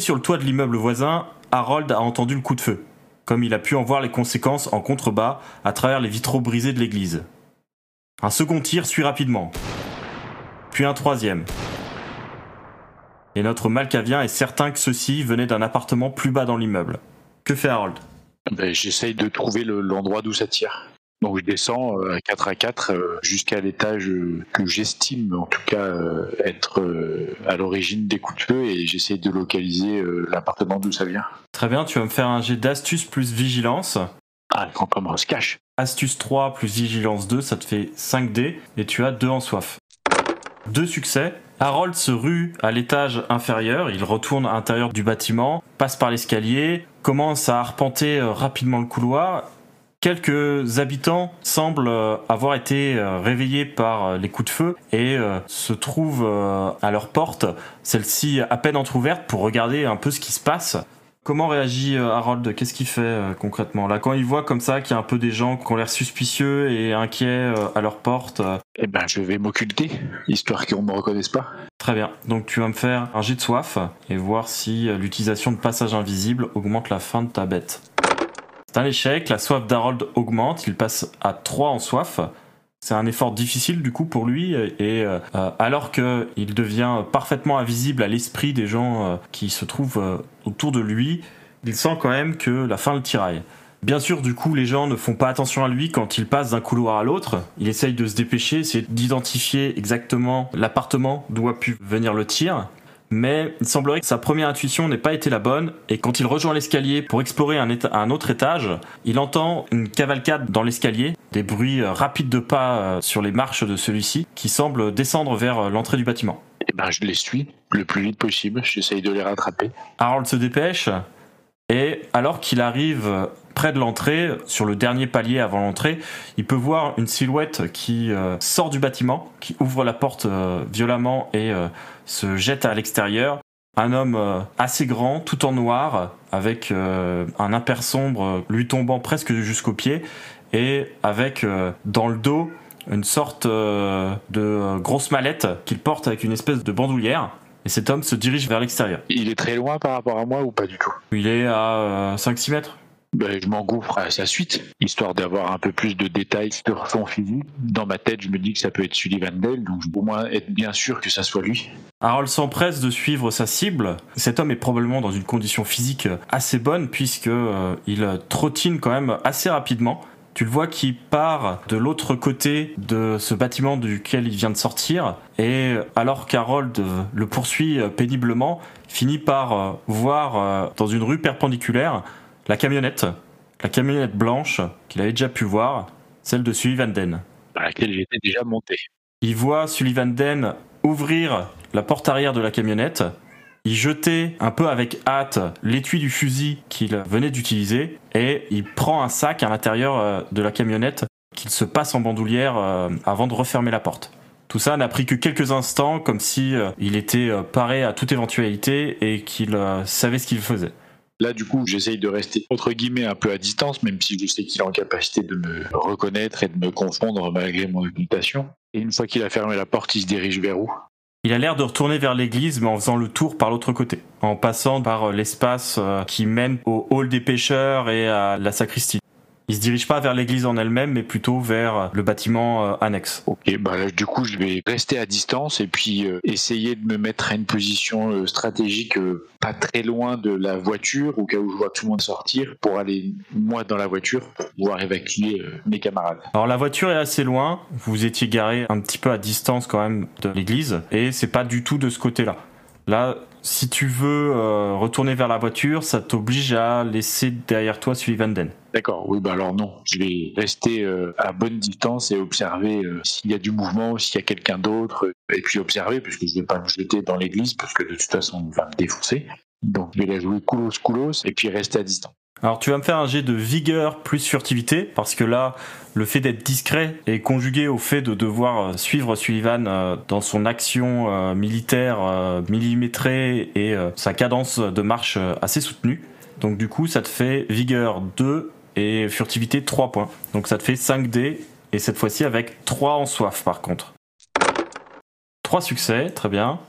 Sur le toit de l'immeuble voisin, Harold a entendu le coup de feu, comme il a pu en voir les conséquences en contrebas à travers les vitraux brisés de l'église. Un second tir suit rapidement, puis un troisième. Et notre Malkavien est certain que ceux-ci venaient d'un appartement plus bas dans l'immeuble. Que fait Harold? Ben, J'essaye de trouver le- l'endroit d'où ça tire. Donc je descends euh, à 4 à 4 euh, jusqu'à l'étage euh, que j'estime en tout cas être à l'origine des coups de feu et j'essaye de localiser l'appartement d'où ça vient. Très bien, tu vas me faire un jet d'astuce plus vigilance. Ah, le campement se cache. Astuce 3 plus vigilance 2, ça te fait 5D et tu as 2 en soif. Deux succès. Harold se rue à l'étage inférieur, il retourne à l'intérieur du bâtiment, passe par l'escalier, commence à arpenter rapidement le couloir. Quelques habitants semblent euh, avoir été euh, réveillés par euh, les coups de feu et se trouvent à leur porte, celle-ci à peine entr'ouverte pour regarder un peu ce qui se passe. Comment réagit Harold? Qu'est-ce qu'il fait concrètement? Là, quand il voit comme ça qu'il y a un peu des gens qui ont l'air suspicieux et inquiets à leur porte, Eh ben je vais m'occulter, histoire qu'on me reconnaisse pas. très bien. Donc tu vas me faire un jet de soif et voir si l'utilisation de passage invisible augmente la faim de ta bête. C'est un échec, la soif d'Harold augmente, il passe à 3 en soif. C'est un effort difficile du coup pour lui et euh, euh, alors que il devient parfaitement invisible à l'esprit des gens euh, qui se trouvent autour de lui, il sent quand même que la fin le tiraille. Bien sûr, du coup, les gens ne font pas attention à lui quand il passe d'un couloir à l'autre. Il essaye de se dépêcher, essayer d'identifier exactement l'appartement d'où a pu venir le tir. Mais il semblerait que sa première intuition n'ait pas été la bonne, et quand il rejoint l'escalier pour explorer un, éta- un autre étage, il entend une cavalcade dans l'escalier, des bruits euh, rapides de pas euh, sur les marches de celui-ci, qui semblent descendre vers euh, l'entrée du bâtiment. Eh ben je les suis le plus vite possible, j'essaye de les rattraper. Harold se dépêche et alors qu'il arrive près de l'entrée, sur le dernier palier avant l'entrée, il peut voir une silhouette qui euh, sort du bâtiment, qui ouvre la porte euh, violemment et euh, se jette à l'extérieur. Un homme assez grand, tout en noir, avec un impair sombre lui tombant presque jusqu'aux pieds et avec dans le dos une sorte de grosse mallette qu'il porte avec une espèce de bandoulière. Et cet homme se dirige vers l'extérieur. Il est très loin par rapport à moi ou pas du tout? Il est à euh, 5-6 mètres. Ben, je m'engouffre à sa suite, histoire d'avoir un peu plus de détails sur son physique. Dans ma tête, je me dis que ça peut être Sullivan Dale, donc je veux au moins être bien sûr que ça soit lui. Harold s'empresse de suivre sa cible. Cet homme est probablement dans une condition physique assez bonne puisque euh, il trottine quand même assez rapidement. Tu le vois qui part de l'autre côté de ce bâtiment duquel il vient de sortir et alors qu'Harold le poursuit euh, péniblement, finit par euh, voir dans une rue perpendiculaire la camionnette, la camionnette blanche qu'il avait déjà pu voir, celle de Sullivan Den. Dans laquelle j'étais déjà monté. Il voit Sullivan Den ouvrir la porte arrière de la camionnette, y jeter un peu avec hâte l'étui du fusil qu'il venait d'utiliser, et il prend un sac à l'intérieur euh, de la camionnette qu'il se passe en bandoulière euh, avant de refermer la porte. Tout ça n'a pris que quelques instants, comme si euh, il était paré à toute éventualité et qu'il savait ce qu'il faisait. Là, du coup, j'essaye de rester entre guillemets un peu à distance, même si je sais qu'il est en capacité de me reconnaître et de me confondre malgré mon occultation. Et une fois qu'il a fermé la porte, il se dirige vers où? Il a l'air de retourner vers l'église, mais en faisant le tour par l'autre côté, en passant par euh, l'espace euh, qui mène au hall des pêcheurs et à la sacristie. Il se dirige pas vers l'église en elle-même, mais plutôt vers le bâtiment euh, annexe. Ok, bah là, du coup, je vais rester à distance et puis euh, essayer de me mettre à une position euh, stratégique euh, pas très loin de la voiture, au cas où je vois tout le monde sortir, pour aller moi dans la voiture pour pouvoir évacuer euh, mes camarades. Alors la voiture est assez loin, vous étiez garé un petit peu à distance quand même de l'église, et c'est pas du tout de ce côté-là. Là, si tu veux euh, retourner vers la voiture, ça t'oblige à laisser derrière toi Sullivan Den. D'accord, oui, bah alors non, je vais rester euh, à bonne distance et observer euh, s'il y a du mouvement, s'il y a quelqu'un d'autre, et puis observer, parce que je vais pas me jeter dans l'église, parce que de toute façon, il va me défoncer. Donc je vais la jouer coulos coulos, et puis rester à distance. Alors tu vas me faire un jet de vigueur plus furtivité, parce que là, le fait d'être discret est conjugué au fait de devoir euh, suivre Sullivan dans son action militaire millimétrée et sa cadence de marche assez soutenue. Donc du coup, ça te fait vigueur 2 et furtivité 3 points. Donc ça te fait 5 dés, et cette fois-ci avec 3 en soif par contre. 3 succès, très bien.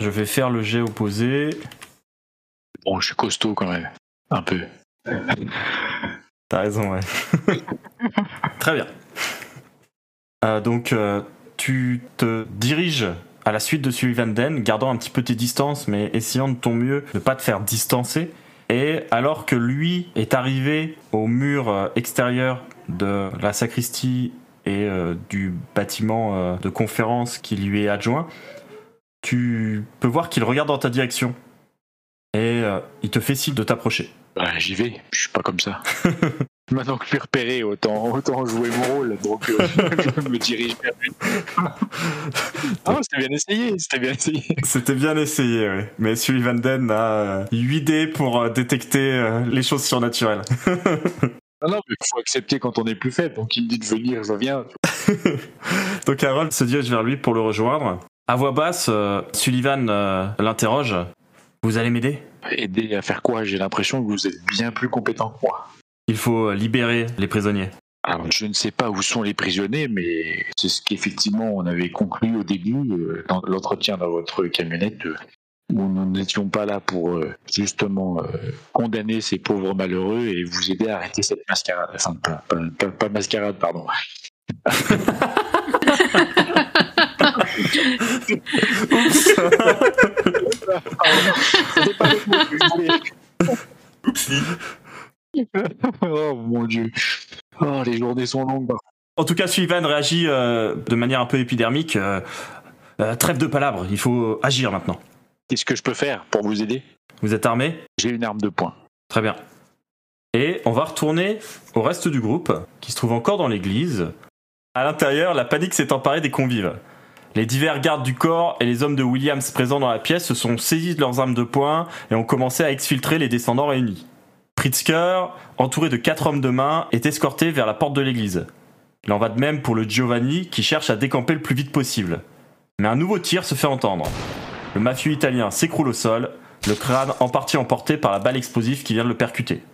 Je vais faire le jet opposé. Bon, je suis costaud quand même, un peu. T'as raison, ouais. Très bien. Euh, donc, euh, tu te diriges à la suite de Sullivan Den, gardant un petit peu tes distances, mais essayant de ton mieux de pas te faire distancer. Et alors que lui est arrivé au mur euh, extérieur de la sacristie et euh, du bâtiment euh, de conférence qui lui est adjoint, tu peux voir qu'il regarde dans ta direction. Et euh, il te fait signe de t'approcher. Bah, j'y vais, je suis pas comme ça. Maintenant que je suis repéré, autant, autant jouer mon rôle, donc euh, je me dirige vers lui. Ah, c'était bien essayé, c'était bien essayé. C'était bien essayé, oui. Mais Sullivan Den a 8 dés pour euh, détecter euh, les choses surnaturelles. Non, non, mais il faut accepter quand on est plus faible, donc il me dit de venir, je viens. Donc Harold se dirige vers lui pour le rejoindre. À voix basse, euh, Sullivan euh, l'interroge. Vous allez m'aider? Aider à faire quoi? J'ai l'impression que vous êtes bien plus compétent que moi. Il faut libérer les prisonniers. Alors, je ne sais pas où sont les prisonniers, mais c'est ce qu'effectivement on avait conclu au début, euh, dans l'entretien dans votre camionnette, euh, où nous n'étions pas là pour euh, justement condamner ces pauvres malheureux et vous aider à arrêter cette mascarade. Enfin, pas, pas, pas- pas mascarade, pardon. C'était pas oh mon dieu. Oh, les journées sont longues. par En tout cas, Sullivan réagit euh, de manière un peu épidermique. euh, euh, trêve de palabres, il faut agir maintenant. Qu'est-ce que je peux faire pour vous aider? Vous êtes armés J'ai une arme de poing. Très bien. Et on va retourner au reste du groupe, qui se trouve encore dans l'église. À l'intérieur, la panique s'est emparée des convives. Les divers gardes du corps et les hommes de Williams présents dans la pièce se sont saisis de leurs armes de poing et ont commencé à exfiltrer les descendants réunis. Pritzker, entouré de quatre hommes de main, est escorté vers la porte de l'église. Il en va de même pour le Giovanni qui cherche à décamper le plus vite possible. Mais un nouveau tir se fait entendre. Le mafieux italien s'écroule au sol, le crâne en partie emporté par la balle explosive qui vient de le percuter.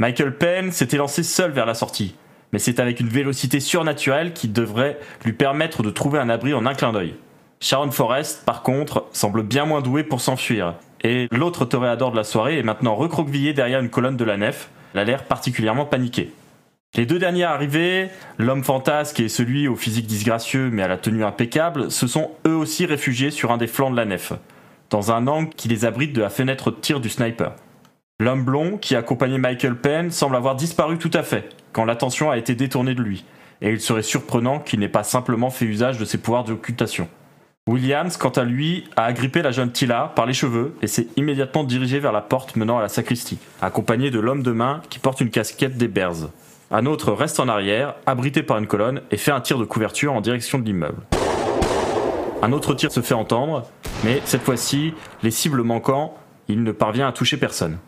Michael Penn s'était lancé seul vers la sortie, mais c'est avec une vélocité surnaturelle qui devrait lui permettre de trouver un abri en un clin d'œil. Sharon Forrest, par contre, semble bien moins douée pour s'enfuir, et l'autre toréador de la soirée est maintenant recroquevillé derrière une colonne de la nef, elle a l'air particulièrement paniqué. Les deux derniers arrivés, l'homme fantasque et celui au physique disgracieux mais à la tenue impeccable, se sont eux aussi réfugiés sur un des flancs de la nef, dans un angle qui les abrite de la fenêtre de tir du sniper. L'homme blond qui accompagnait Michael Penn semble avoir disparu tout à fait, quand l'attention a été détournée de lui, et il serait surprenant qu'il n'ait pas simplement fait usage de ses pouvoirs d'occultation. Williams, quant à lui, a agrippé la jeune Tila par les cheveux et s'est immédiatement dirigé vers la porte menant à la sacristie, accompagné de l'homme de main qui porte une casquette des Bears. Un autre reste en arrière, abrité par une colonne, et fait un tir de couverture en direction de l'immeuble. Un autre tir se fait entendre, mais cette fois-ci, les cibles manquant, il ne parvient à toucher personne.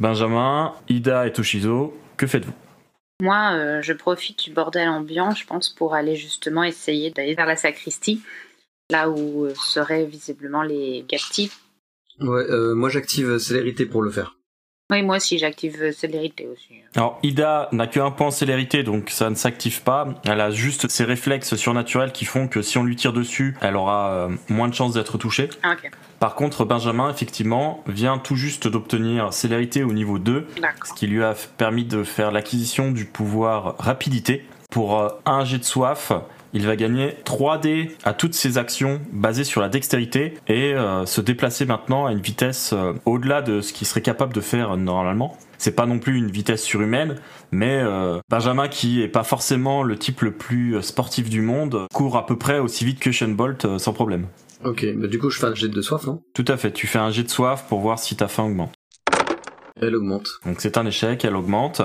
Benjamin, Ida et Toshizo, que faites-vous? Moi, euh, je profite du bordel ambiant, je pense, pour aller justement essayer d'aller vers la sacristie, là où euh, seraient visiblement les captifs. Ouais, euh, moi j'active célérité pour le faire. Oui, moi aussi, j'active euh, célérité aussi. Alors, Ida n'a qu'un point en célérité, donc ça ne s'active pas. Elle a juste ses réflexes surnaturels qui font que si on lui tire dessus, elle aura euh, moins de chances d'être touchée. Ah, ok. Par contre, Benjamin, effectivement, vient tout juste d'obtenir célérité au niveau 2, ce qui lui a permis de faire l'acquisition du pouvoir rapidité. Pour un jet de soif, il va gagner 3 dés à toutes ses actions basées sur la dextérité et euh, se déplacer maintenant à une vitesse euh, au-delà de ce qu'il serait capable de faire normalement. C'est pas non plus une vitesse surhumaine, mais euh, Benjamin, qui est pas forcément le type le plus sportif du monde, court à peu près aussi vite que Shane Bolt sans problème. Ok, bah du coup je fais un jet de soif, non? Tout à fait, tu fais un jet de soif pour voir si ta faim augmente. Elle augmente. Donc c'est un échec, elle augmente.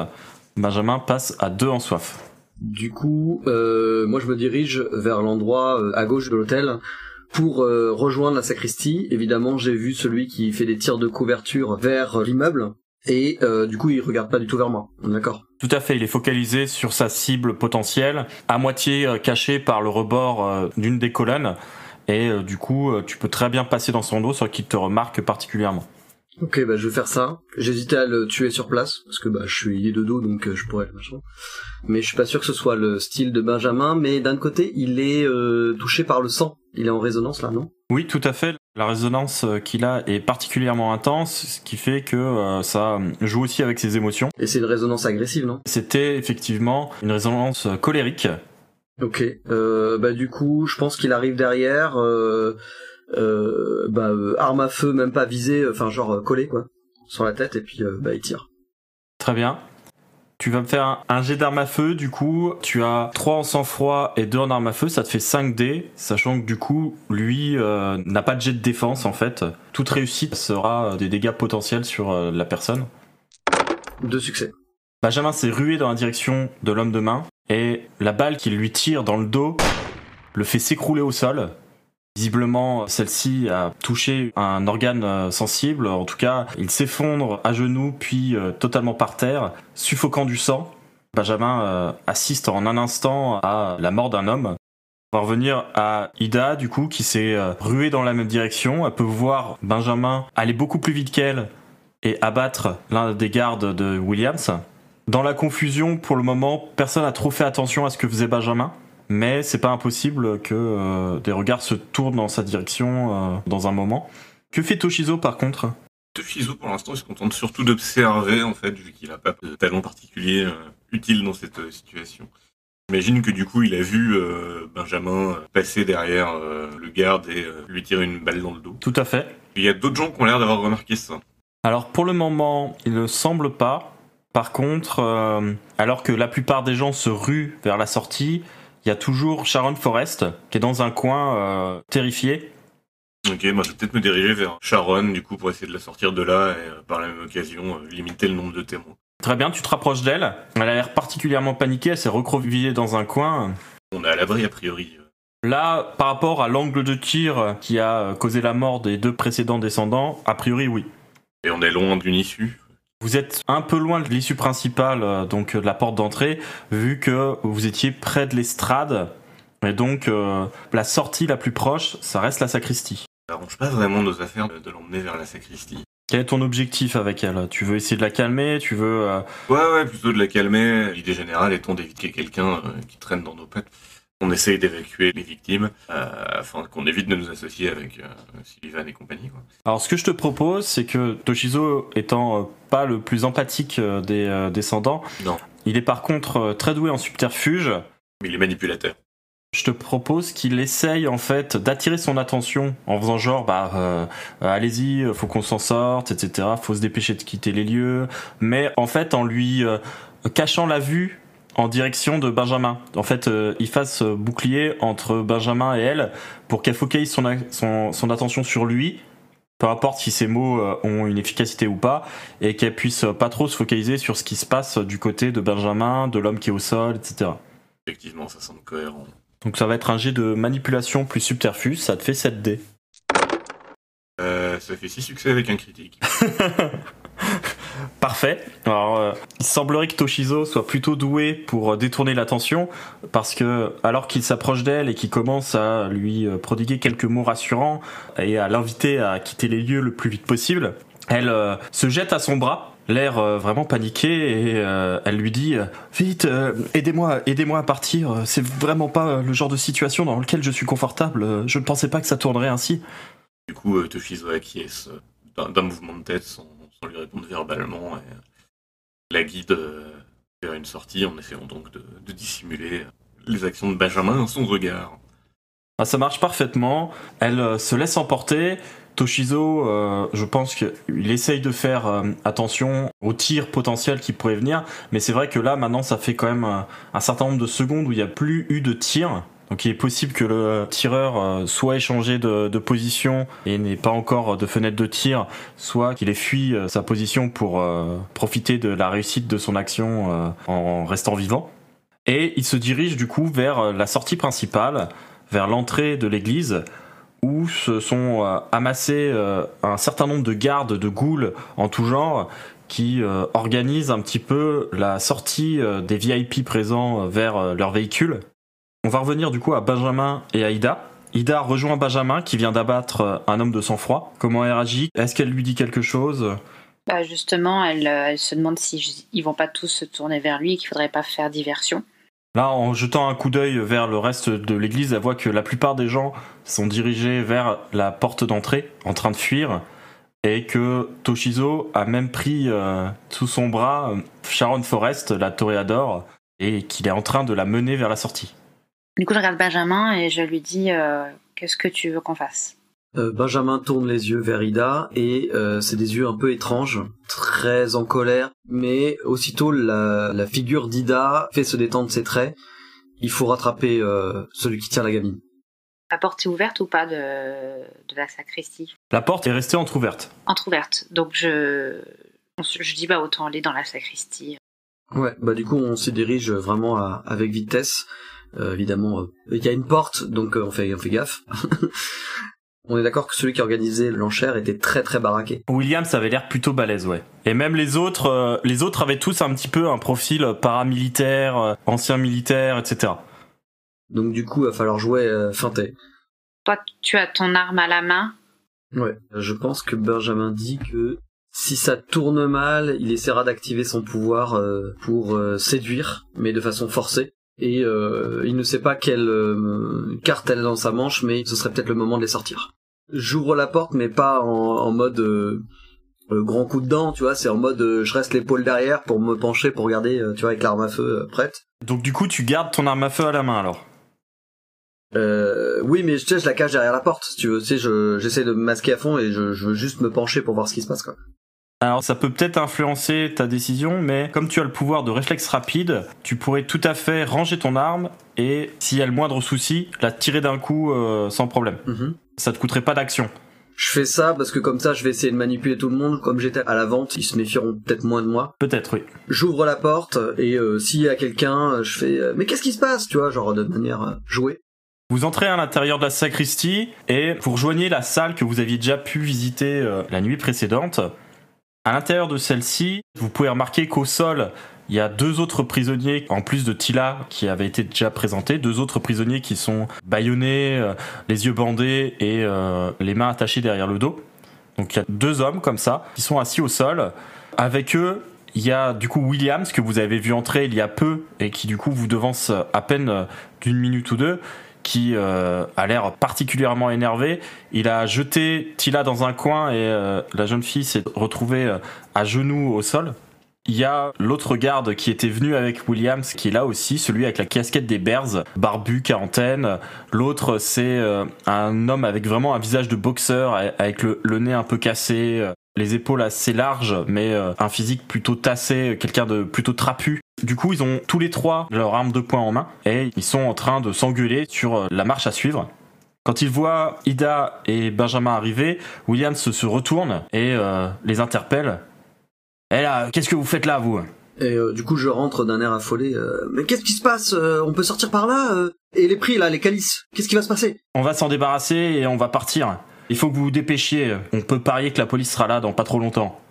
Benjamin passe à 2 en soif. Du coup, euh, moi je me dirige vers l'endroit euh, à gauche de l'hôtel pour euh, rejoindre la sacristie. Évidemment, j'ai vu celui qui fait des tirs de couverture vers euh, l'immeuble et du coup, il regarde pas du tout vers moi. D'accord. Tout à fait, il est focalisé sur sa cible potentielle, à moitié cachée par le rebord d'une des colonnes. Et du coup, tu peux très bien passer dans son dos sans qu'il te remarque particulièrement. Ok, bah je vais faire ça. J'hésitais à le tuer sur place parce que bah je suis il est de dos donc euh, je pourrais le machin. Mais je suis pas sûr que ce soit le style de Benjamin. Mais d'un côté, il est euh, touché par le sang. Il est en résonance là, non? Oui, tout à fait. La résonance euh, qu'il a est particulièrement intense, ce qui fait que euh, ça joue aussi avec ses émotions. Et c'est une résonance agressive, non? C'était effectivement une résonance euh, colérique. Ok. Euh, bah du coup, je pense qu'il arrive derrière. Euh, euh, bah euh, arme à feu, même pas visée, enfin genre euh, collé quoi, sur la tête et puis euh, bah il tire. Très bien. Tu vas me faire un, un jet d'arme à feu, du coup, tu as 3 en sang-froid et 2 en arme à feu, ça te fait 5 dés, sachant que du coup, lui euh, n'a pas de jet de défense en fait. Toute réussite sera euh, des dégâts potentiels sur euh, la personne. Deux succès. Benjamin s'est rué dans la direction de l'homme de main, et la balle qui lui tire dans le dos le fait s'écrouler au sol. Visiblement, celle-ci a touché un organe euh, sensible. En tout cas, il s'effondre à genoux, puis euh, totalement par terre, suffoquant du sang. Benjamin euh, assiste en un instant à la mort d'un homme. On va revenir à Ida, du coup, qui s'est ruée dans la même direction. Elle peut voir Benjamin aller beaucoup plus vite qu'elle et abattre l'un des gardes de Williams. Dans la confusion, pour le moment, personne n'a trop fait attention à ce que faisait Benjamin. Mais c'est pas impossible que euh, des regards se tournent dans sa direction euh, dans un moment. Que fait Toshizo par contre? Toshizo, pour l'instant, il se contente surtout d'observer, en fait, vu qu'il n'a pas de talent particulier euh, utile dans cette situation. J'imagine que du coup, il a vu Benjamin passer derrière le garde et lui tirer une balle dans le dos. Tout à fait. Il y a d'autres gens qui ont l'air d'avoir remarqué ça. Alors pour le moment, il ne semble pas. Par contre, alors que la plupart des gens se ruent vers la sortie, il y a toujours Sharon Forrest qui est dans un coin euh, terrifié. Ok, moi je vais peut-être me diriger vers Sharon, du coup, pour essayer de la sortir de là et euh, par la même occasion euh, limiter le nombre de témoins. Très bien, tu te rapproches d'elle. Elle a l'air particulièrement paniquée, elle s'est recroquevillée dans un coin. On est à l'abri a priori. Là, par rapport à l'angle de tir qui a causé la mort des deux précédents descendants, a priori oui. Et on est loin d'une issue. Vous êtes un peu loin de l'issue principale, euh, donc euh, de la porte d'entrée, vu que vous étiez près de l'estrade. Et donc, euh, la sortie la plus proche, ça reste la sacristie. Ça arrange pas vraiment nos affaires de, de l'emmener vers la sacristie. Quel est ton objectif avec elle? Tu veux essayer de la calmer? Tu veux... euh, Ouais, ouais, plutôt de la calmer. L'idée générale étant d'éviter quelqu'un euh, qui traîne dans nos pattes. On essaye d'évacuer les victimes euh, afin qu'on évite de nous associer avec euh, Sullivan et compagnie. Quoi. Alors, ce que je te propose, c'est que Toshizo, étant euh, pas le plus empathique euh, des descendants, Non. il est par contre très doué en subterfuge. Mais il est manipulateur. Je te propose qu'il essaye en fait d'attirer son attention en faisant genre bah euh, allez-y, faut qu'on s'en sorte, etc. Faut se dépêcher de quitter les lieux, mais en fait en lui euh, cachant la vue en direction de Benjamin. En fait, euh, il fasse euh, bouclier entre Benjamin et elle pour qu'elle focalise son, a- son, son attention sur lui, peu importe si ses mots euh, ont une efficacité ou pas, et qu'elle puisse pas trop se focaliser sur ce qui se passe du côté de Benjamin, de l'homme qui est au sol, etc. Effectivement, ça semble cohérent. Donc ça va être un jet de manipulation plus subterfuge, ça te fait 7 dés. Ça fait 6 succès avec un critique. Parfait. Alors, euh, il semblerait que Toshizo soit plutôt doué pour euh, détourner l'attention, parce que alors qu'il s'approche d'elle et qu'il commence à lui euh, prodiguer quelques mots rassurants et à l'inviter à quitter les lieux le plus vite possible, elle se jette à son bras l'air vraiment paniqué et elle lui dit vite aidez-moi aidez-moi à partir. C'est vraiment pas le genre de situation dans lequel je suis confortable. Je ne pensais pas que ça tournerait ainsi. Du coup, Toshizo acquiesce d'un mouvement de tête sans, sans lui répondre verbalement et euh, la guide euh, vers une sortie en essayant donc de, dissimuler les actions de Benjamin dans son regard. Ah, ça marche parfaitement elle euh, se laisse emporter Toshizo, euh, je pense qu'il essaye de faire euh, attention aux tirs potentiels qui pourraient venir, mais c'est vrai que là, maintenant, ça fait quand même euh, un certain nombre de secondes où il n'y a plus eu de tir. Donc il est possible que le tireur euh, soit échangé de, de position et n'ait pas encore de fenêtre de tir, soit qu'il ait fui euh, sa position pour euh, profiter de la réussite de son action euh, en restant vivant. Et il se dirige du coup vers euh, la sortie principale, vers l'entrée de l'église, où se sont euh, amassés euh, un certain nombre de gardes, de ghouls en tout genre, qui euh, organisent un petit peu la sortie euh, des VIP présents euh, vers euh, leur véhicule. On va revenir du coup à Benjamin et à Ida. Ida rejoint Benjamin qui vient d'abattre euh, un homme de sang-froid. Comment elle réagit? Est-ce qu'elle lui dit quelque chose? Bah justement, elle, euh, elle se demande si ils vont pas tous se tourner vers lui et qu'il faudrait pas faire diversion. Là, en jetant un coup d'œil vers le reste de l'église, elle voit que la plupart des gens sont dirigés vers la porte d'entrée, en train de fuir, et que Toshizo a même pris euh, sous son bras Sharon Forrest, la toréador, et qu'il est en train de la mener vers la sortie. Du coup, je regarde Benjamin et je lui dis euh, Qu'est-ce que tu veux qu'on fasse? Euh, Benjamin tourne les yeux vers Ida et euh, c'est des yeux un peu étranges, très en colère, mais aussitôt la, la figure d'Ida fait se détendre ses traits. Il faut rattraper euh, celui qui tient la gamine. La porte est ouverte ou pas de, de la sacristie? La porte est restée entr'ouverte. Entrouverte. Donc je, je dis bah autant aller dans la sacristie. Ouais, bah du coup on se dirige vraiment à- avec vitesse. Euh, évidemment, euh, il y a une porte, donc euh, on fait on fait gaffe. on est d'accord que celui qui organisait l'enchère était très très baraqué. Williams avait l'air plutôt balèze, ouais. Et même les autres, euh, les autres avaient tous un petit peu un profil paramilitaire, euh, ancien militaire, etc. Donc du coup, il va falloir jouer euh, feinté. Toi, tu as ton arme à la main. Ouais. Je pense que Benjamin dit que si ça tourne mal, il essaiera d'activer son pouvoir euh, pour euh, séduire, mais de façon forcée. Et euh, il ne sait pas quelle euh, carte elle a dans sa manche, mais ce serait peut-être le moment de les sortir. J'ouvre la porte, mais pas en, en mode euh, euh, grand coup de dent, tu vois. C'est en mode euh, je reste l'épaule derrière pour me pencher pour regarder, tu vois, avec l'arme à feu prête. Donc du coup, tu gardes ton arme à feu à la main alors? Euh, oui, mais tu sais, je la cache derrière la porte, si tu veux. Tu sais, je- j'essaie de me masquer à fond et je, je veux juste me pencher pour voir ce qui se passe, quoi. Alors ça peut peut-être influencer ta décision, mais comme tu as le pouvoir de réflexe rapide, tu pourrais tout à fait ranger ton arme et s'il y a le moindre souci, la tirer d'un coup euh, sans problème. Mhm. Ça te coûterait pas d'action. Je fais ça parce que comme ça, je vais essayer de manipuler tout le monde. Comme j'étais à la vente, ils se méfieront peut-être moins de moi. Peut-être, oui. J'ouvre la porte et euh, s'il y a quelqu'un, je fais euh, mais qu'est-ce qui se passe, tu vois, genre de manière euh, jouée. Vous entrez à l'intérieur de la sacristie et vous rejoignez la salle que vous aviez déjà pu visiter euh, la nuit précédente. À l'intérieur de celle-ci, vous pouvez remarquer qu'au sol, il y a deux autres prisonniers, en plus de Tila qui avait été déjà présenté, deux autres prisonniers qui sont bâillonnés, euh, les yeux bandés et euh, les mains attachées derrière le dos. Donc il y a deux hommes comme ça qui sont assis au sol. Avec eux, il y a du coup Williams que vous avez vu entrer il y a peu et qui du coup vous devance à peine euh, d'une minute ou deux qui euh, a l'air particulièrement énervé. Il a jeté Tila dans un coin et euh, la jeune fille s'est retrouvée euh, à genoux au sol. Il y a l'autre garde qui était venu avec Williams, qui est là aussi, celui avec la casquette des Bears, barbu, quarantaine. L'autre, c'est euh, un homme avec vraiment un visage de boxeur, avec le, le nez un peu cassé, euh, les épaules assez larges, mais euh, un physique plutôt tassé, quelqu'un de plutôt trapu. Du coup, ils ont tous les trois leur arme de poing en main et ils sont en train de s'engueuler sur euh, la marche à suivre. Quand ils voient Ida et Benjamin arriver, Williams se, retourne et euh, les interpelle. Eh là, qu'est-ce que vous faites là, vous? Et euh, du coup, je rentre d'un air affolé. euh, mais qu'est-ce qui se passe On peut sortir par là Et les prix là, les calices Qu'est-ce qui va se passer? On va s'en débarrasser et on va partir. Il faut que vous vous dépêchiez. On peut parier que la police sera là dans pas trop longtemps.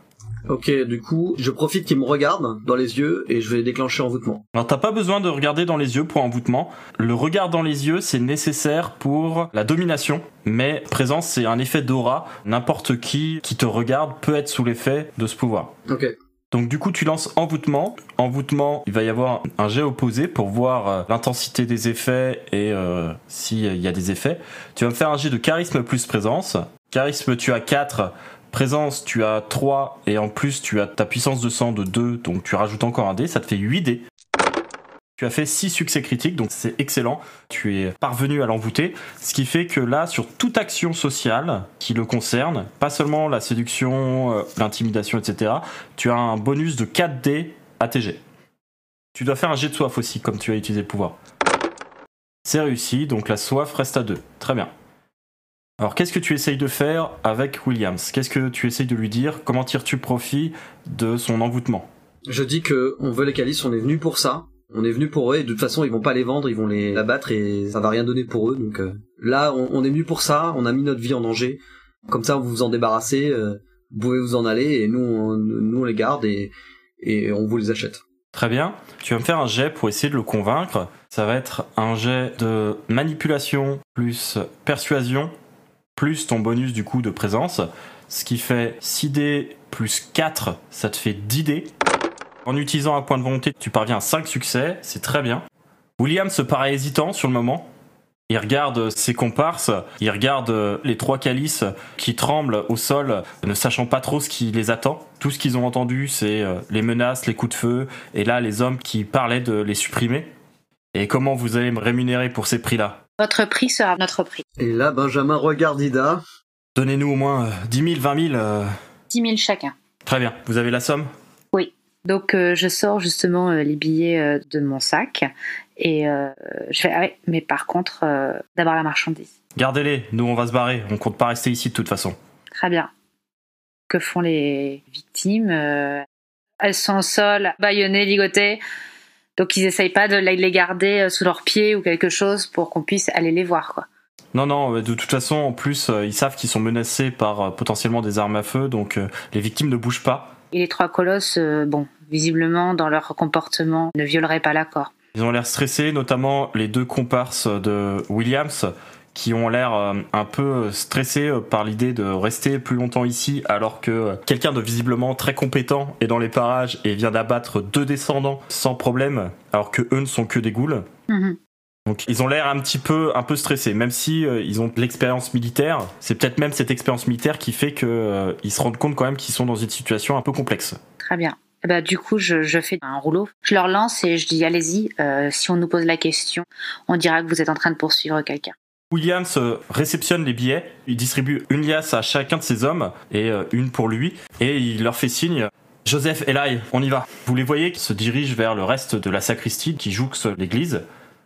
Ok, du coup, je profite qu'ils me regardent dans les yeux et je vais déclencher envoûtement. Alors t'as pas besoin de regarder dans les yeux pour envoûtement. Le regard dans les yeux, c'est nécessaire pour la domination. Mais présence, c'est un effet d'aura. N'importe qui qui te regarde peut être sous l'effet de ce pouvoir. Ok. Donc du coup, tu lances envoûtement. Envoûtement, il va y avoir un jet opposé pour voir euh, l'intensité des effets et euh, s'il y a des effets. Tu vas me faire un jet de charisme plus présence. Charisme, tu as 4. Présence, tu as 3. Et en plus, tu as ta puissance de sang de 2. Donc tu rajoutes encore un dé. Ça te fait 8 dés. Tu as fait 6 succès critiques, donc c'est excellent. Tu es parvenu à l'envoûter, ce qui fait que là, sur toute action sociale qui le concerne, pas seulement la séduction, euh, l'intimidation, etc., tu as un bonus de 4 dés ATG. Tu dois faire un jet de soif aussi, comme tu as utilisé le pouvoir. C'est réussi, donc la soif reste à 2. Très bien. Alors, qu'est-ce que tu essayes de faire avec Williams? Qu'est-ce que tu essayes de lui dire? Comment tires-tu profit de son envoûtement Je dis que on veut les calices, on est venu pour ça. On est venu pour eux et de toute façon ils vont pas les vendre, ils vont les abattre et ça va rien donner pour eux. Donc euh, là on, est venu pour ça, on a mis notre vie en danger. Comme ça vous vous en débarrassez, euh, vous pouvez vous en aller et nous on, nous les garde et, et on vous les achète. Très bien. Tu vas me faire un jet pour essayer de le convaincre. Ça va être un jet de manipulation plus persuasion plus ton bonus du coup de présence. Ce qui fait 6 dés plus 4, ça te fait 10 dés. En utilisant un point de volonté, tu parviens à 5 succès, c'est très bien. William se paraît hésitant sur le moment. Il regarde ses comparses, il regarde les trois calices qui tremblent au sol, ne sachant pas trop ce qui les attend. Tout ce qu'ils ont entendu, c'est euh, les menaces, les coups de feu, et là les hommes qui parlaient de les supprimer. Et comment vous allez me rémunérer pour ces prix-là? Votre prix sera notre prix. Et là Benjamin regarde Ida. Donnez-nous au moins euh, 10 000, 20 000. euh, 10 000 chacun. Très bien, vous avez la somme? Donc euh, je sors justement euh, les billets euh, de mon sac et je fais ah ouais, mais par contre d'abord la marchandise. Gardez-les, nous on va se barrer, on compte pas rester ici de toute façon. Très bien. Que font les victimes Elles sont au sol, bâillonnées, ligotées. Donc ils essayent pas de les garder sous leurs pieds ou quelque chose pour qu'on puisse aller les voir quoi. Non, non, de toute façon, en plus, ils savent qu'ils sont menacés par potentiellement des armes à feu, donc les victimes ne bougent pas. Et les trois colosses, euh, bon, visiblement dans leur comportement, ne violeraient pas l'accord. Ils ont l'air stressés, notamment les deux comparses de Williams, qui ont l'air euh, un peu stressés euh, par l'idée de rester plus longtemps ici, alors que quelqu'un de visiblement très compétent est dans les parages et vient d'abattre deux descendants sans problème, alors que eux ne sont que des ghouls. Mhm. Donc ils ont l'air un petit peu un peu stressés, même si euh, ils ont de l'expérience militaire. C'est peut-être même cette expérience militaire qui fait que euh, ils se rendent compte quand même qu'ils sont dans une situation un peu complexe. Très bien. Ben, du coup, je, je fais un rouleau. Je leur lance et je dis allez-y. euh, si on nous pose la question, on dira que vous êtes en train de poursuivre quelqu'un. Williams euh, réceptionne les billets, il distribue une liasse à chacun de ses hommes et une pour lui, et il leur fait signe. Joseph, Eli, on y va. Vous les voyez qui se dirigent vers le reste de la sacristie qui jouxte l'église,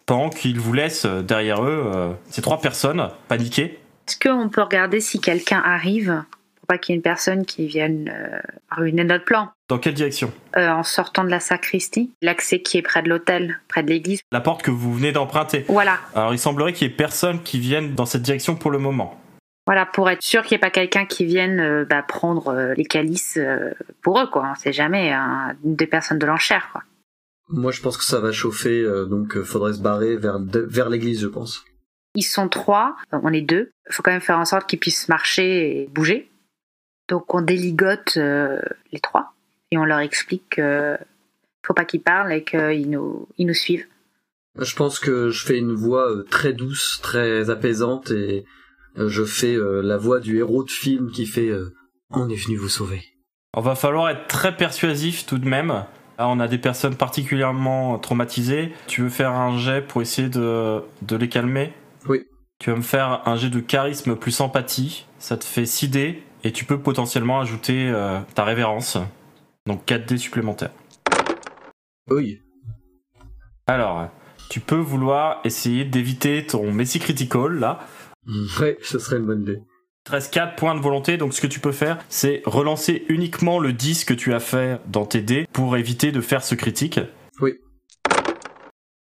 pendant qu'ils vous laissent euh, derrière eux euh, ces trois personnes paniquées. Est-ce qu'on peut regarder si quelqu'un arrive pour pas qu'il y ait une personne qui vienne euh, ruiner notre plan? Dans quelle direction? Euh, En sortant de la sacristie, l'accès qui est près de l'hôtel, près de l'église. La porte que vous venez d'emprunter. Voilà, Alors il semblerait qu'il y ait personne qui vienne dans cette direction pour le moment. voilà, pour être sûr qu'il n'y ait pas quelqu'un qui vienne euh, bah, prendre euh, les calices euh, pour eux, quoi. On sait jamais, hein, des personnes de l'enchère, quoi. Moi je pense que ça va chauffer, euh, donc euh, faudrait se barrer vers, de- vers l'église je pense. Ils sont trois, on est deux. Il faut quand même faire en sorte qu'ils puissent marcher et bouger. Donc on déligote euh, les trois et on leur explique qu'il faut pas qu'ils parlent et qu'ils nous, ils nous suivent. Je pense que je fais une voix très douce, très apaisante et je fais euh, la voix du héros de film qui fait euh, On est venu vous sauver. On va falloir être très persuasif tout de même. Là, on a des personnes particulièrement traumatisées. Tu veux faire un jet pour essayer de, de les calmer? Oui. Tu vas me faire un jet de charisme plus empathie. Ça te fait 6 dés et tu peux potentiellement ajouter euh, ta révérence. Donc 4 dés supplémentaires. Oui. Alors, tu peux vouloir essayer d'éviter ton Messi Critical là. Ouais, ce serait une bonne idée. Il te reste 4 points de volonté, donc ce que tu peux faire, c'est relancer uniquement le 10 que tu as fait dans tes dés pour éviter de faire ce critique. Oui.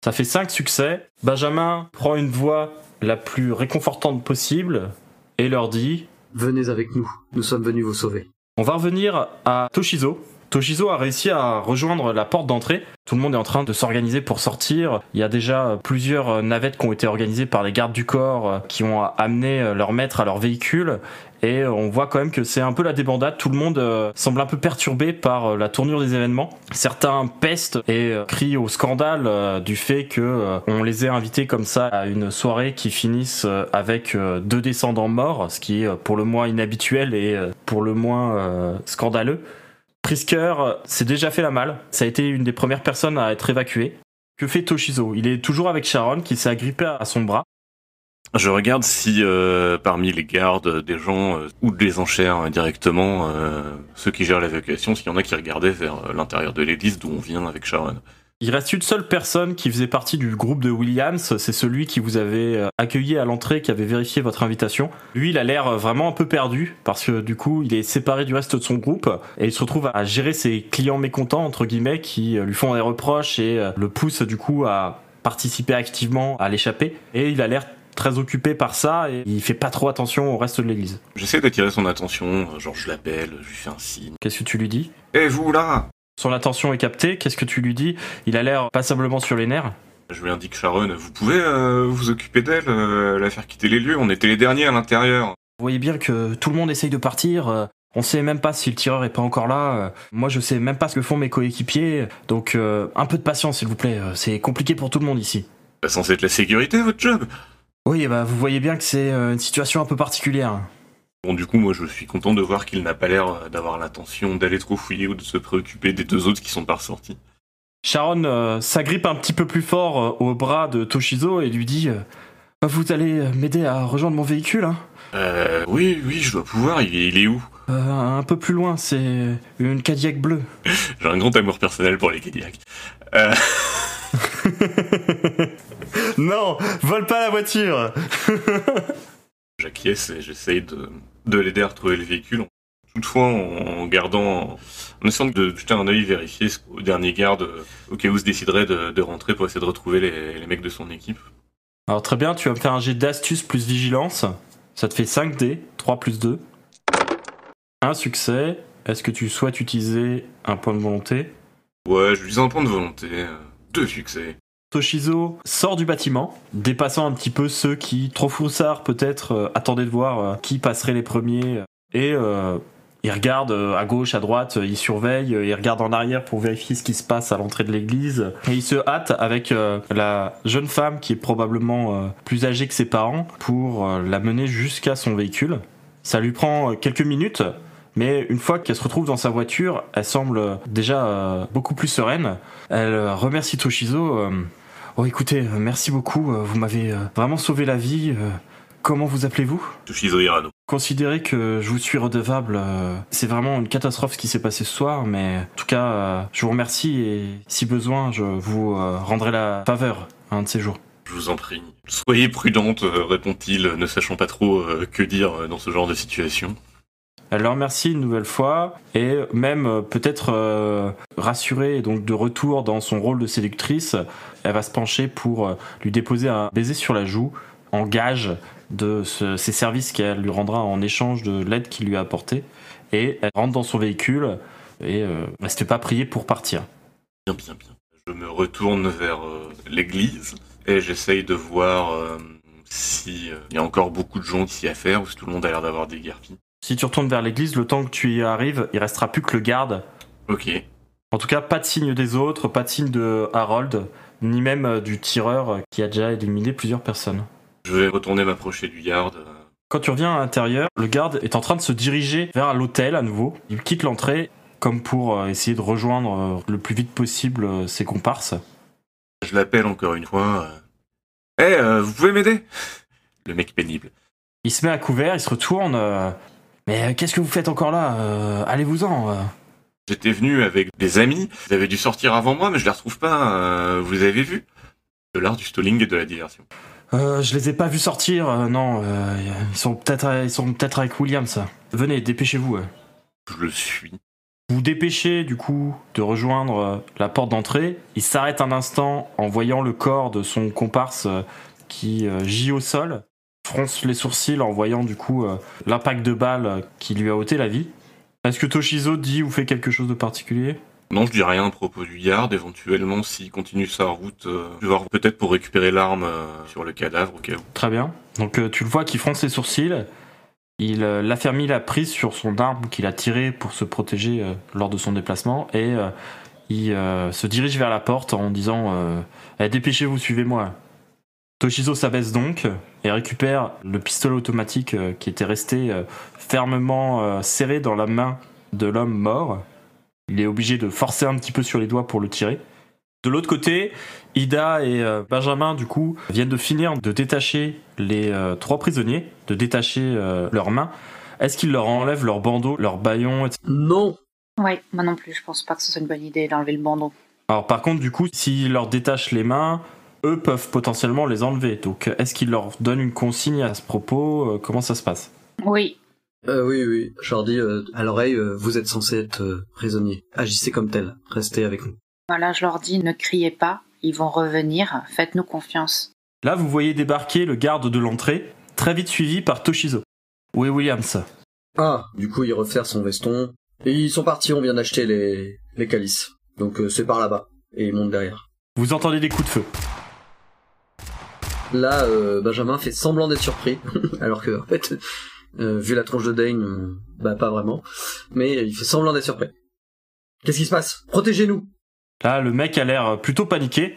Ça fait 5 succès. Benjamin prend une voix la plus réconfortante possible et leur dit Venez avec nous, nous sommes venus vous sauver. On va revenir à Toshizo. Toshizo a réussi à rejoindre la porte d'entrée. Tout le monde est en train de s'organiser pour sortir. Il y a déjà plusieurs navettes qui ont été organisées par les gardes du corps euh, qui ont amené euh, leur maître à leur véhicule. et on voit quand même que c'est un peu la débandade. Tout le monde euh, semble un peu perturbé par euh, la tournure des événements. Certains pestent et euh, crient au scandale euh, du fait que euh, on les ait invités comme ça à une soirée qui finisse euh, avec euh, deux descendants morts, ce qui est euh, pour le moins inhabituel et euh, pour le moins euh, scandaleux. Prisker euh, s'est déjà fait la malle. Ça a été une des premières personnes à être évacuée. Que fait Toshizo? Il est toujours avec Sharon qui s'est agrippé à son bras. Je regarde si euh, parmi les gardes des gens euh, ou des enchères euh, directement, ceux qui gèrent l'évacuation, s'il y en a qui regardaient vers l'intérieur de l'église d'où on vient avec Sharon. Il reste une seule personne qui faisait partie du groupe de Williams, c'est celui qui vous avait euh, accueilli à l'entrée, qui avait vérifié votre invitation. Lui, il a l'air euh, vraiment un peu perdu, parce que du coup, il est séparé du reste de son groupe, et il se retrouve à gérer ses clients mécontents, entre guillemets, qui euh, lui font des reproches et le poussent du coup à participer activement à l'échapper. Et il a l'air très occupé par ça, et il fait pas trop attention au reste de l'église. J'essaie d'attirer son attention, genre je l'appelle, je lui fais un signe. Qu'est-ce que tu lui dis? Eh vous là Son attention est captée, qu'est-ce que tu lui dis? Il a l'air passablement sur les nerfs. Je lui indique Sharon, vous pouvez euh, vous occuper d'elle, euh, la faire quitter les lieux, on était les derniers à l'intérieur. Vous voyez bien que tout le monde essaye de partir. euh, On sait même pas si le tireur est pas encore là. Moi, je sais même pas ce que font mes coéquipiers. Donc, euh, un peu de patience, s'il vous plaît. C'est compliqué pour tout le monde ici. C'est censé être la sécurité, votre job Oui, bah, vous voyez bien que c'est une situation un peu particulière. Bon, du coup, moi, je suis content de voir qu'il n'a pas l'air euh, d'avoir l'intention d'aller trop fouiller ou de se préoccuper des deux autres qui sont pas ressortis. Sharon euh, s'agrippe un petit peu plus fort euh, au bras de Toshizo et lui dit euh, Bah, Vous allez m'aider à rejoindre mon véhicule, hein Euh, oui, oui, je dois pouvoir, il est, il est où? Euh, Un peu plus loin, c'est une Cadillac bleue. J'ai un grand amour personnel pour les Cadillacs. Euh, non, vole pas la voiture J'acquiesce et j'essaye de, de l'aider à retrouver le véhicule. Toutefois, en, gardant, en essayant de jeter un œil, vérifier ce- au dernier garde, au cas où se déciderait de, de rentrer pour essayer de retrouver les, les mecs de son équipe. Alors très bien, tu vas me faire un jet d'astuce plus vigilance. Ça te fait 5 dés, 3 plus 2. Un succès. Est-ce que tu souhaites utiliser un point de volonté? Ouais, je ai un point de volonté. euh, Deux succès. Toshizo sort du bâtiment, dépassant un petit peu ceux qui, trop froussards peut-être, euh, attendaient de voir euh, qui passerait les premiers. et euh, il regarde à gauche, à droite, il surveille, il regarde en arrière pour vérifier ce qui se passe à l'entrée de l'église. Et il se hâte avec la jeune femme qui est probablement plus âgée que ses parents pour la mener jusqu'à son véhicule. Ça lui prend quelques minutes. Mais une fois qu'elle se retrouve dans sa voiture, elle semble déjà beaucoup plus sereine. Elle remercie Toshizo. Oh écoutez, euh, merci beaucoup, euh, vous m'avez euh, vraiment sauvé la vie. Comment vous appelez-vous? Toshizo Hirano. Considérez que je vous suis redevable. C'est vraiment une catastrophe ce qui s'est passé ce soir, mais en tout cas, je vous remercie et si besoin, je vous rendrai la faveur un de ces jours. Je vous en prie. Soyez prudente, répond-il, ne sachant pas trop que dire dans ce genre de situation. Elle le remercie une nouvelle fois et même euh, peut-être euh, rassurée et donc de retour dans son rôle de séductrice, elle va se pencher pour euh, lui déposer un baiser sur la joue en gage de ces services qu'elle lui rendra en échange de l'aide qu'il lui a apportée. Et elle rentre dans son véhicule et euh, reste pas priée pour partir. Bien, bien, bien. Je me retourne vers l'église et j'essaye de voir euh, si y a encore beaucoup de gens ici à faire ou si tout le monde a l'air d'avoir des guerpilles. Si tu retournes vers l'église, le temps que tu y arrives, il restera plus que le garde. Ok. En tout cas, pas de signe des autres, pas de signe de Harold, ni même euh, du tireur euh, qui a déjà éliminé plusieurs personnes. Je vais retourner m'approcher du garde. Quand tu reviens à l'intérieur, le garde est en train de se diriger vers l'hôtel à nouveau. Il quitte l'entrée comme pour euh, essayer de rejoindre le plus vite possible ses comparses. Je l'appelle encore une fois. Eh, euh, vous pouvez m'aider? Le mec pénible. Il se met à couvert, il se retourne. Mais euh, qu'est-ce que vous faites encore là Euh, Allez-vous-en. euh. J'étais venu avec des amis. Ils avaient dû sortir avant moi, mais je les retrouve pas. euh, vous les avez vus De l'art du stalling et de la diversion. Euh, je les ai pas vus sortir, euh, non. euh, ils sont peut-être ils sont peut-être avec Williams. Venez, dépêchez-vous. Je le suis. Vous vous dépêchez du coup de rejoindre la porte d'entrée. Il s'arrête un instant en voyant le corps de son comparse qui gît au sol, fronce les sourcils en voyant du coup euh, l'impact de balle qui lui a ôté la vie. Est-ce que Toshizo dit ou fait quelque chose de particulier? Non, je dis rien à propos du yard. Éventuellement, s'il continue sa route, euh, je vais voir peut-être pour récupérer l'arme euh, sur le cadavre au cas où. Très bien. Donc euh, tu le vois qui fronce les sourcils. il l'affermit la prise sur son arme qu'il a tirée pour se protéger lors de son déplacement et il se dirige vers la porte en disant Eh, Dépêchez-vous, suivez-moi. Toshizo s'abaisse donc et récupère le pistolet automatique euh, qui était resté euh, fermement euh, serré dans la main de l'homme mort. Il est obligé de forcer un petit peu sur les doigts pour le tirer. De l'autre côté, Ida et Benjamin, du coup, viennent de finir de détacher les trois prisonniers, de détacher leurs mains. Est-ce qu'ils leur enlèvent leurs bandeaux, leurs baillons, etc. Non Ouais, moi non plus, je pense pas que ce soit une bonne idée d'enlever le bandeau. Alors par contre, du coup, s'ils leur détachent les mains, eux peuvent potentiellement les enlever. Donc est-ce qu'ils leur donnent une consigne à ce propos Euh, Comment ça se passe? Oui, euh, Oui, oui. Je leur dis euh, à l'oreille, euh, vous êtes censés être euh, prisonniers. Agissez comme tel. Restez avec nous. voilà, je leur dis ne criez pas, ils vont revenir, faites-nous confiance. Là, vous voyez débarquer le garde de l'entrée, très vite suivi par Toshizo. Où est Williams Ah, du coup, il refaire son veston. Et ils sont partis, on vient d'acheter les, les calices. Donc euh, c'est par là-bas. Et ils montent derrière. Vous entendez des coups de feu. Là, euh, Benjamin fait semblant d'être surpris, alors que en fait, euh, vu la tronche de Dane, euh, bah pas vraiment. Mais il fait semblant d'être surpris. Qu'est-ce qui se passe? Protégez-nous Là, le mec a l'air plutôt paniqué.